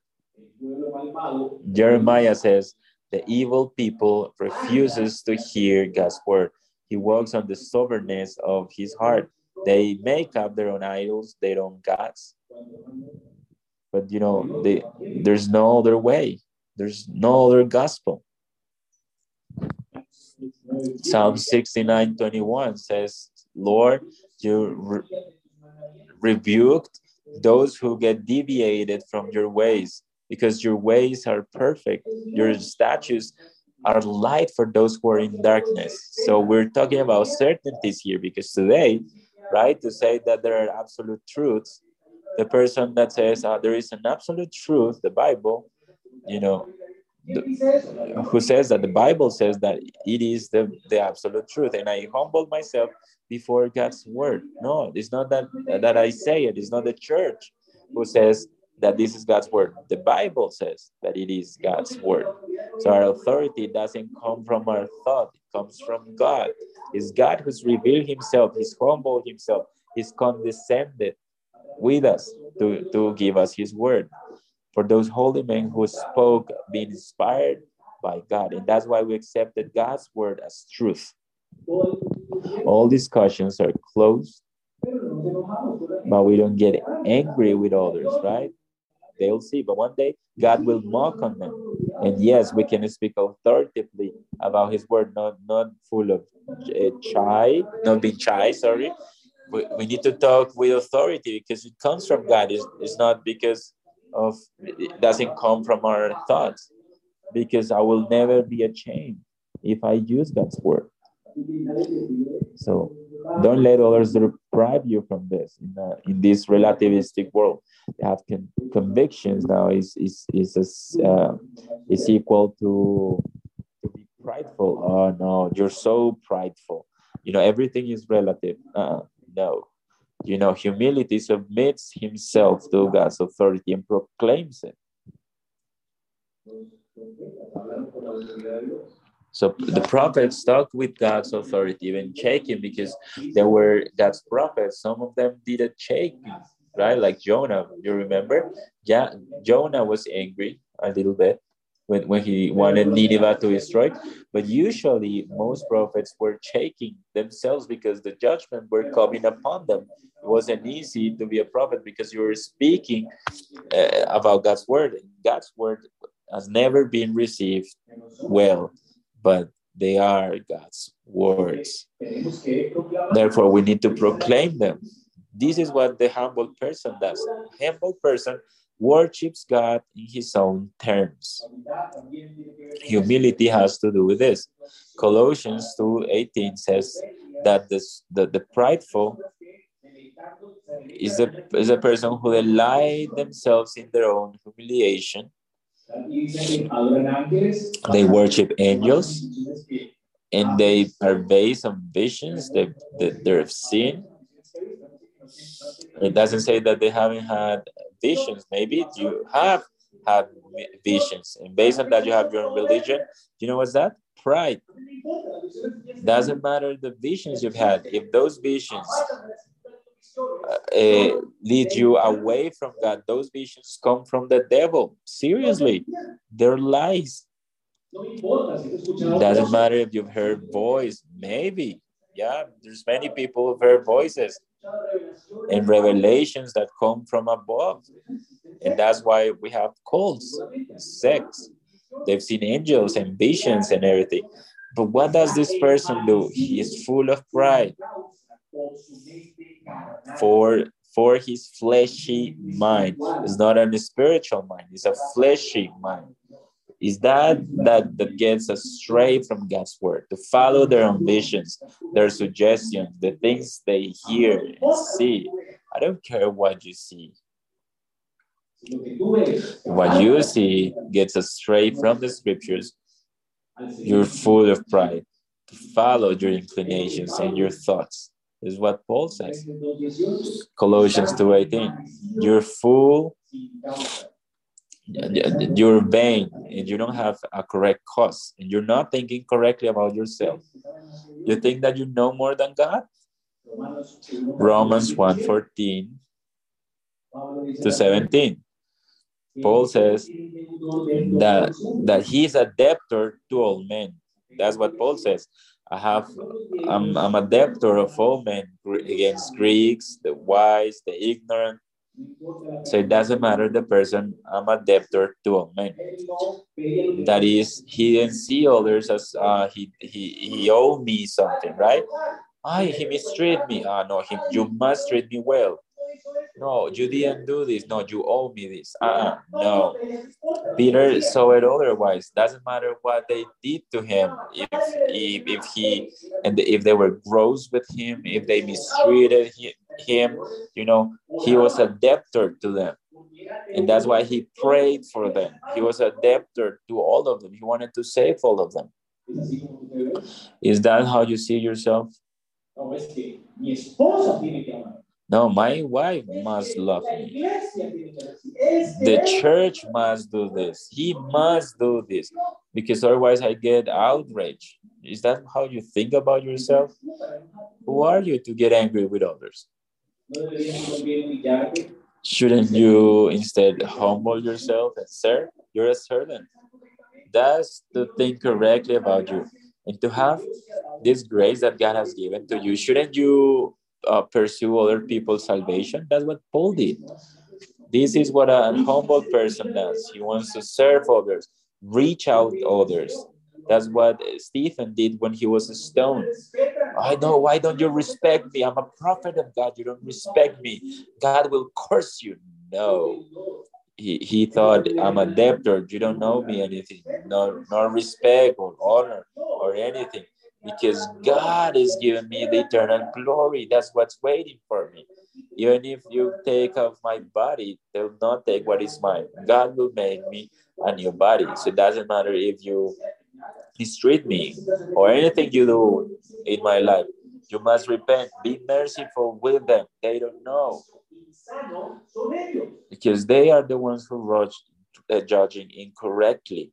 S1: Jeremiah says, The evil people refuses to hear God's word. He walks on the stubbornness of his heart. They make up their own idols, their own gods. But you know, they, there's no other way. There's no other gospel. Psalm 69 21 says, Lord, you re rebuked those who get deviated from your ways because your ways are perfect. Your statutes are light for those who are in darkness. So we're talking about certainties here because today, right, to say that there are absolute truths, the person that says uh, there is an absolute truth, the Bible, you know, the, who says that the Bible says that it is the, the absolute truth. And I humble myself before God's word. No, it's not that, that I say it, it's not the church who says that this is God's word. The Bible says that it is God's word. So our authority doesn't come from our thought, it comes from God. It's God who's revealed himself, he's humbled himself, he's condescended with us to, to give us his word for those holy men who spoke being inspired by God. And that's why we accepted God's word as truth. All discussions are closed, but we don't get angry with others, right? They'll see, but one day God will mock on them. And yes, we can speak authoritatively about His word, not not full of uh, not being shy. Sorry, we, we need to talk with authority because it comes from God. It's, it's not because of it doesn't come from our thoughts because I will never be ashamed if I use God's word. So don't let others deprive you from this in, uh, in this relativistic world. You have con- convictions now is is is uh, is equal to to be prideful. Oh no, you're so prideful. You know everything is relative. Uh, no, you know, humility submits himself to God's authority and proclaims it. So the prophets talked with God's authority, even shaking because there were God's prophets. Some of them didn't shake, right? Like Jonah, you remember? Yeah, Jonah was angry a little bit when, when he wanted Nineveh to destroy. But usually, most prophets were shaking themselves because the judgment were coming upon them. It wasn't easy to be a prophet because you were speaking uh, about God's word. God's word has never been received well, but they are God's words. Therefore, we need to proclaim them. This is what the humble person does. Humble person worships God in his own terms. Humility has to do with this. Colossians 2:18 says that this, the, the prideful is a, is a person who delight themselves in their own humiliation. They worship angels and they based on visions that, that they've seen. It doesn't say that they haven't had visions. Maybe you have had visions, and based on that, you have your own religion. You know what's that? Pride. Doesn't matter the visions you've had. If those visions uh, uh, lead you away from God, those visions come from the devil. Seriously, they're lies. Doesn't matter if you've heard voice, maybe. Yeah, there's many people who've heard voices and revelations that come from above. And that's why we have cults, sects. They've seen angels and visions and everything. But what does this person do? He is full of pride for for his fleshy mind. It's not a spiritual mind, it's a fleshy mind is that that that gets astray from God's word to follow their ambitions, their suggestions, the things they hear and see. I don't care what you see. What you see gets astray from the scriptures. You're full of pride to follow your inclinations and your thoughts. Is what Paul says. Colossians 2:18. You're full uh, you're vain and you don't have a correct cause and you're not thinking correctly about yourself you think that you know more than god romans 1 14 to 17 Paul says that that he's a debtor to all men. That's what Paul says. I have I'm, I'm a debtor of all men against Greeks, the wise, the ignorant. So it doesn't matter the person, I'm a debtor to all men. That is, he didn't see others as uh, he, he, he owed me something, right? I, he mistreated me. Ah, no, he, you must treat me well. No, you didn't do this. No, you owe me this. Uh-uh. No. Peter saw it otherwise. Doesn't matter what they did to him. If if, if he and if they were gross with him, if they mistreated him, you know, he was a debtor to them. And that's why he prayed for them. He was a debtor to all of them. He wanted to save all of them. Is that how you see yourself? No, my wife must love me. The church must do this. He must do this because otherwise I get outraged. Is that how you think about yourself? Who are you to get angry with others? Shouldn't you instead humble yourself and serve? You're a servant. That's to think correctly about you and to have this grace that God has given to you. Shouldn't you uh, pursue other people's salvation. That's what Paul did. This is what a humble person does. He wants to serve others, reach out others. That's what Stephen did when he was stoned. I know, why don't you respect me? I'm a prophet of God. You don't respect me. God will curse you. No. He, he thought, I'm a debtor. You don't know me anything. No, no respect or honor or anything because God is giving me the eternal glory. That's what's waiting for me. Even if you take off my body, they'll not take what is mine. God will make me a new body. So it doesn't matter if you mistreat me or anything you do in my life. You must repent. Be merciful with them. They don't know. Because they are the ones who are uh, judging incorrectly.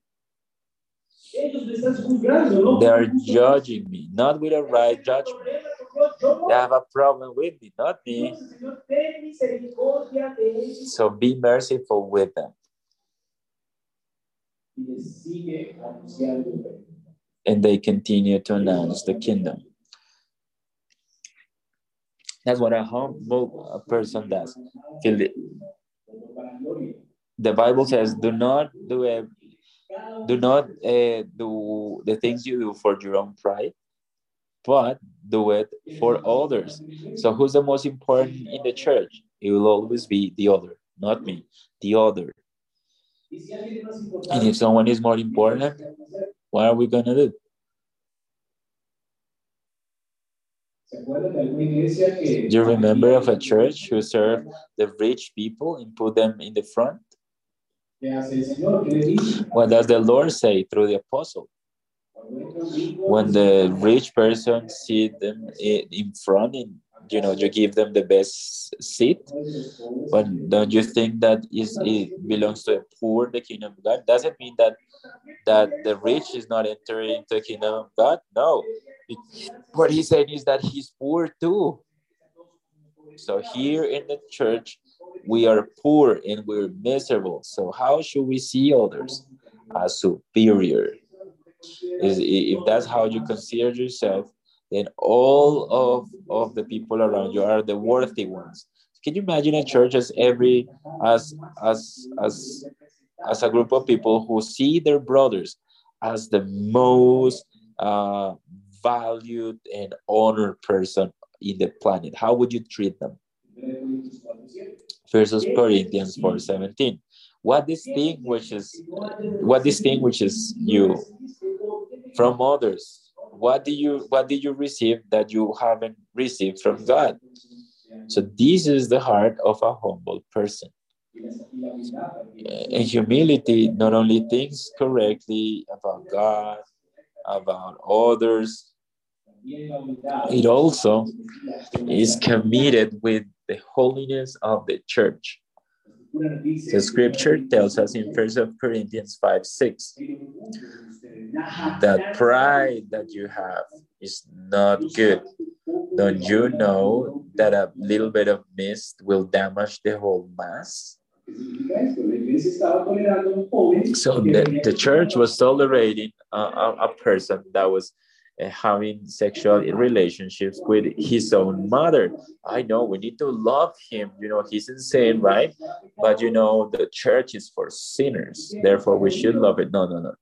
S1: They are judging me, not with a right judgment. They have a problem with me, not me. So be merciful with them. And they continue to announce the kingdom. That's what a humble person does. The Bible says, do not do do not uh, do the things you do for your own pride, but do it for others. So, who's the most important in the church? It will always be the other, not me, the other. And if someone is more important, what are we going to do? Do you remember of a church who served the rich people and put them in the front? What does the Lord say through the apostle? When the rich person see them in front and you know you give them the best seat, but don't you think that is it belongs to a poor the kingdom of God? Doesn't mean that that the rich is not entering into the kingdom of God. No, what he's saying is that he's poor too. So here in the church, we are poor and we're miserable. So how should we see others as superior? Is if that's how you consider yourself, then all of, of the people around you are the worthy ones. Can you imagine a church as every as as as as a group of people who see their brothers as the most uh, valued and honored person in the planet? How would you treat them? First Corinthians 4:17. What distinguishes what distinguishes you from others? What do you what did you receive that you haven't received from God? So this is the heart of a humble person. And humility not only thinks correctly about God, about others, it also is committed with the holiness of the church. The scripture tells us in First Corinthians 5 6 that pride that you have is not good. Don't you know that a little bit of mist will damage the whole mass? So the, the church was tolerating a, a, a person that was Uh, having sexual relationships with his own mother. I know we need to love him. You know, he's insane, right? But you know, the church is for sinners. Therefore, we should love it. No, no, no.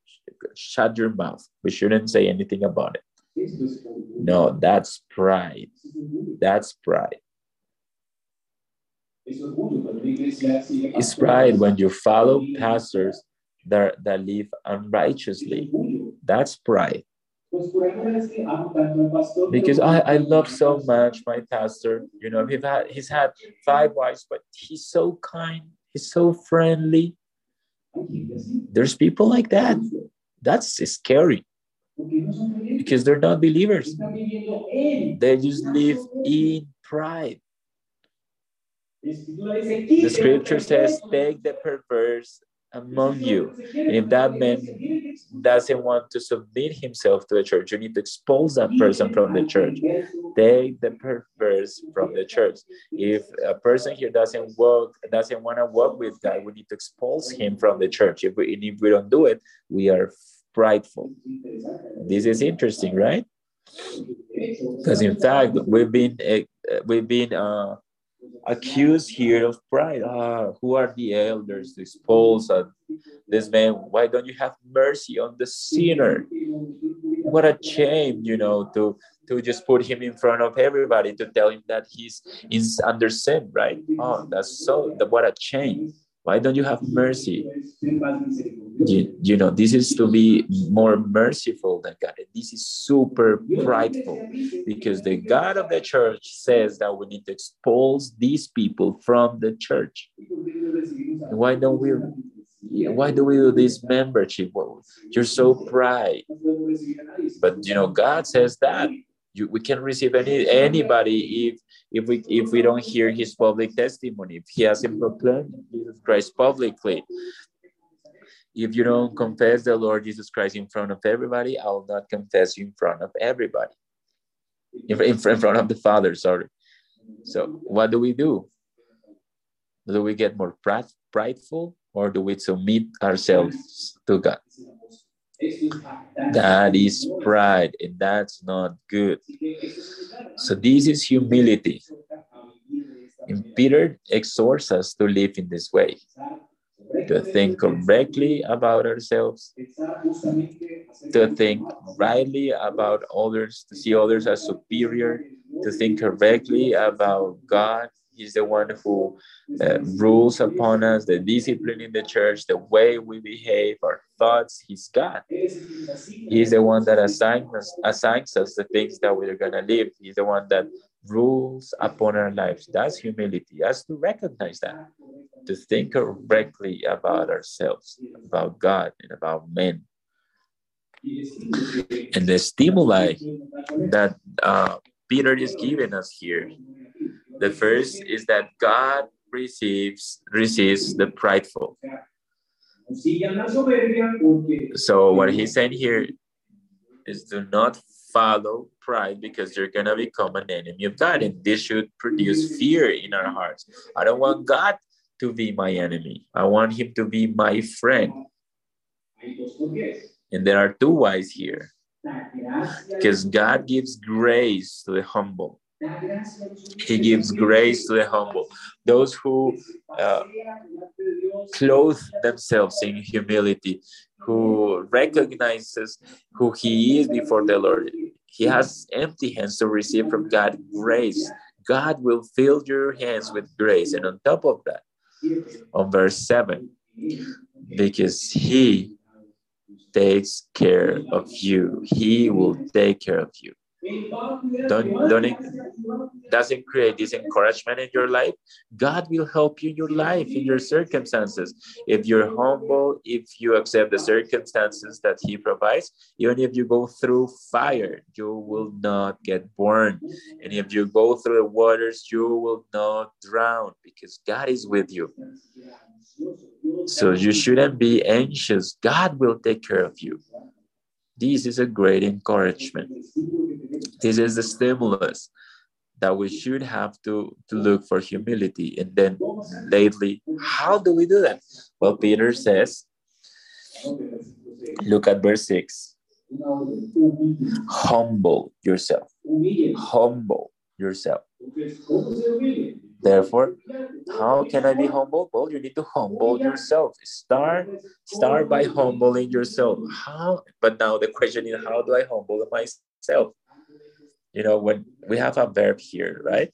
S1: Shut your mouth. We shouldn't say anything about it. No, that's pride. That's pride. It's pride when you follow pastors that, that live unrighteously. That's pride. Because I, I love so much my pastor. You know, he's had he's had five wives, but he's so kind, he's so friendly. There's people like that. That's scary because they're not believers. They just live in pride. The scripture says, Take the perverse among you. And if that man doesn't want to submit himself to the church, you need to expose that person from the church. Take the perverse from the church. If a person here doesn't walk, doesn't want to walk with God, we need to expose him from the church. If we, if we don't do it, we are prideful. This is interesting, right? Because in fact, we've been uh, we've been uh, accused here of pride. Ah, who are the elders to expose uh, this man? Why don't you have mercy on the sinner? What a shame, you know, to to just put him in front of everybody to tell him that he's is under sin, right? Oh, that's so. What a shame. Why don't you have mercy? You, you know, this is to be more merciful than God. And this is super prideful because the God of the church says that we need to expose these people from the church. Why don't we why do we do this membership? You're so pride. But you know, God says that you, we can receive any anybody if if we if we don't hear his public testimony, if he hasn't proclaimed Jesus Christ publicly. If you don't confess the Lord Jesus Christ in front of everybody, I will not confess you in front of everybody. In, in front of the Father, sorry. So what do we do? Do we get more prideful or do we submit ourselves to God? That is pride, and that's not good. So, this is humility. And Peter exhorts us to live in this way to think correctly about ourselves, to think rightly about others, to see others as superior, to think correctly about God He's the one who uh, rules upon us, the discipline in the church, the way we behave, our thoughts. He's God. He's the one that assigns us, assigns us the things that we're going to live. He's the one that rules upon our lives. That's humility. Us to recognize that, to think correctly about ourselves, about God, and about men. And the stimuli that uh, Peter is giving us here the first is that God receives receives the prideful. So what he's saying here is do not follow pride because you're gonna become an enemy of God, and this should produce fear in our hearts. I don't want God to be my enemy. I want him to be my friend. And there are two whys here. Because God gives grace to the humble he gives grace to the humble, those who uh, clothe themselves in humility, who recognizes who he is before the Lord. He has empty hands to receive from God grace. God will fill your hands with grace. And on top of that, on verse 7, because he takes care of you, he will take care of you don't don't it doesn't create this encouragement in your life? God will help you in your life in your circumstances. If you're humble if you accept the circumstances that he provides even if you go through fire you will not get burned. And if you go through the waters you will not drown because god is with you. So you shouldn't be anxious. God will take care of you this is a great encouragement this is the stimulus that we should have to, to look for humility. And then lately, how do we do that? Well, Peter says, look at verse 6 humble yourself. Humble yourself. Therefore, how can I be humble? Well, you need to humble yourself. Start, start by humbling yourself. How? But now the question is, how do I humble myself? You know, when we have a verb here, right?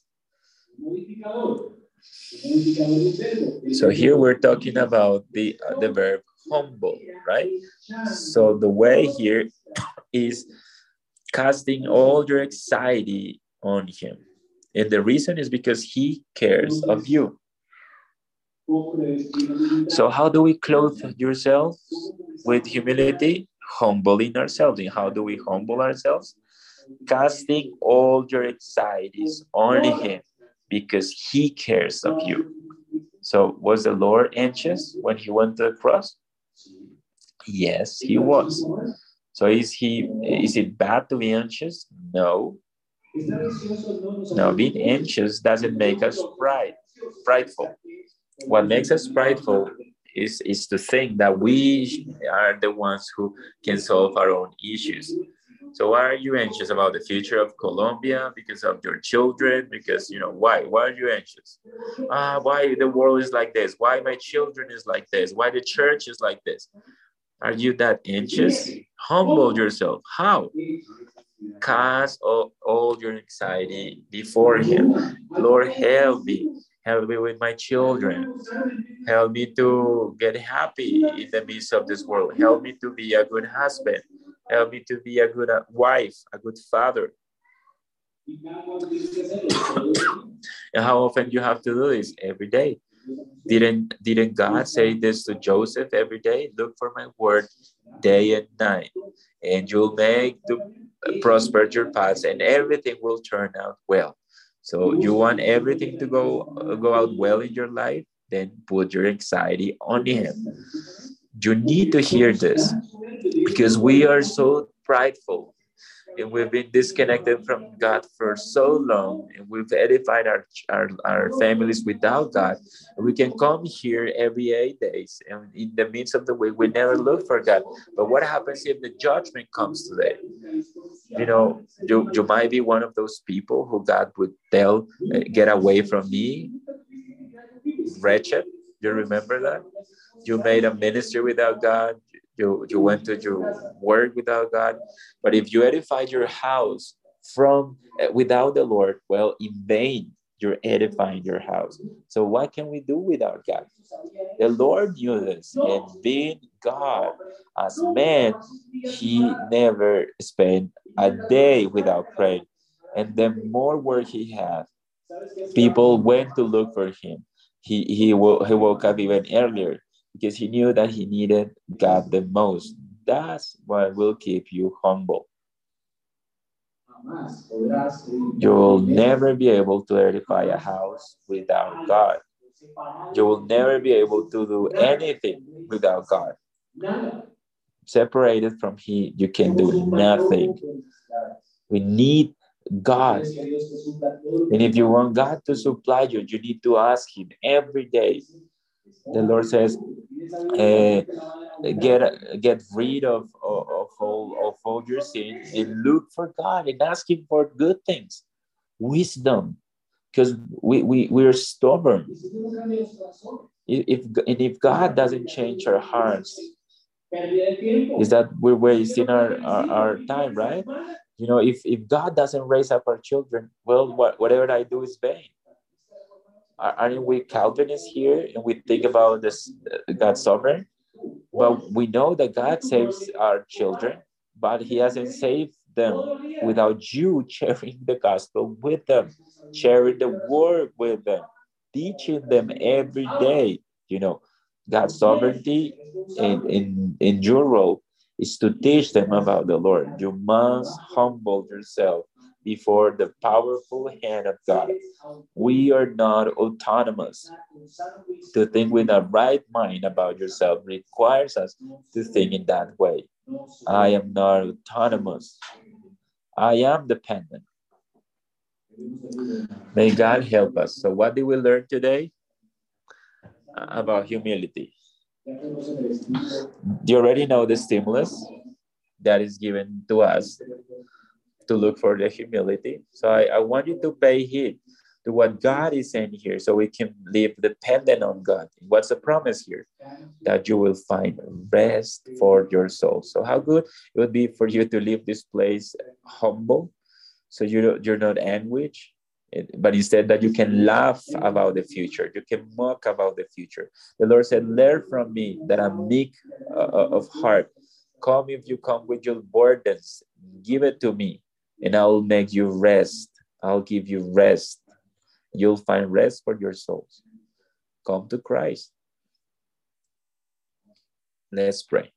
S1: So here we're talking about the uh, the verb humble, right? So the way here is casting all your anxiety on him. And the reason is because he cares of you. So how do we clothe yourself with humility? Humbling ourselves. And how do we humble ourselves? Casting all your anxieties on him because he cares of you. So was the Lord anxious when he went to the cross? Yes, he was. So is he is it bad to be anxious? No. No, being anxious doesn't make us pride, prideful. What makes us prideful is, is to think that we are the ones who can solve our own issues. So why are you anxious about the future of Colombia? Because of your children? Because you know why? Why are you anxious? Uh, why the world is like this? Why my children is like this? Why the church is like this? Are you that anxious? Humble yourself. How? Cast all, your anxiety before Him. Lord, help me. Help me with my children. Help me to get happy in the midst of this world. Help me to be a good husband. Help me to be a good uh, wife, a good father. how often you have to do this? Every day. Didn't didn't God say this to Joseph every day? Look for my word day and night, and you'll make to prosper your paths, and everything will turn out well. So you want everything to go uh, go out well in your life, then put your anxiety on Him. You need to hear this because we are so prideful and we've been disconnected from God for so long, and we've edified our, our, our families without God. We can come here every eight days, and in the midst of the week, we never look for God. But what happens if the judgment comes today? You know, you, you might be one of those people who God would tell, uh, get away from me, wretched. You remember that? You made a ministry without God you you went to your work without God. But if you edify your house from uh, without the Lord, well, in vain you're edifying your house. So what can we do without God? The Lord knew this, and being God as man, he never spent a day without praying. And the more work he had, people went to look for him. He he, he woke up even earlier because he knew that he needed God the most. That's what will keep you humble. You'll never be able to edify a house without God. You will never be able to do anything without God. Separated from He, you can do nothing. We need God. And if you want God to supply you, you need to ask Him every day the Lord says, uh, get get rid of, of, of, all, of all your sin and look for God and ask Him for good things, wisdom, because we, we, we're stubborn. If, and if God doesn't change our hearts, is that we're wasting our, our, our time, right? You know, if, if God doesn't raise up our children, well, what, whatever I do is vain aren't we Calvinists here and we think about this uh, God sovereign? But we know that God saves our children, but He hasn't saved them without you sharing the gospel with them, sharing the word with them, teaching them every day. You know, God's sovereignty in, in, in your role is to teach them about the Lord. You must humble yourself before the powerful hand of God. We are not autonomous. To think with a right mind about yourself requires us to think in that way. I am not autonomous. I am dependent. May God help us. So, what did we learn today about humility? Do you already know the stimulus that is given to us to look for the humility. So, I, I want you to pay heed to what God is saying here so we can live dependent on God. What's the promise here? That you will find rest for your soul. So, how good it would be for you to leave this place humble so you, you're not anguished, but instead that you can laugh about the future, you can mock about the future. The Lord said, Learn from me that I'm meek uh, uh, of heart. Come if you come with your burdens, give it to me, and I will make you rest. I'll give you rest You'll find rest for your souls. Come to Christ. Let's pray.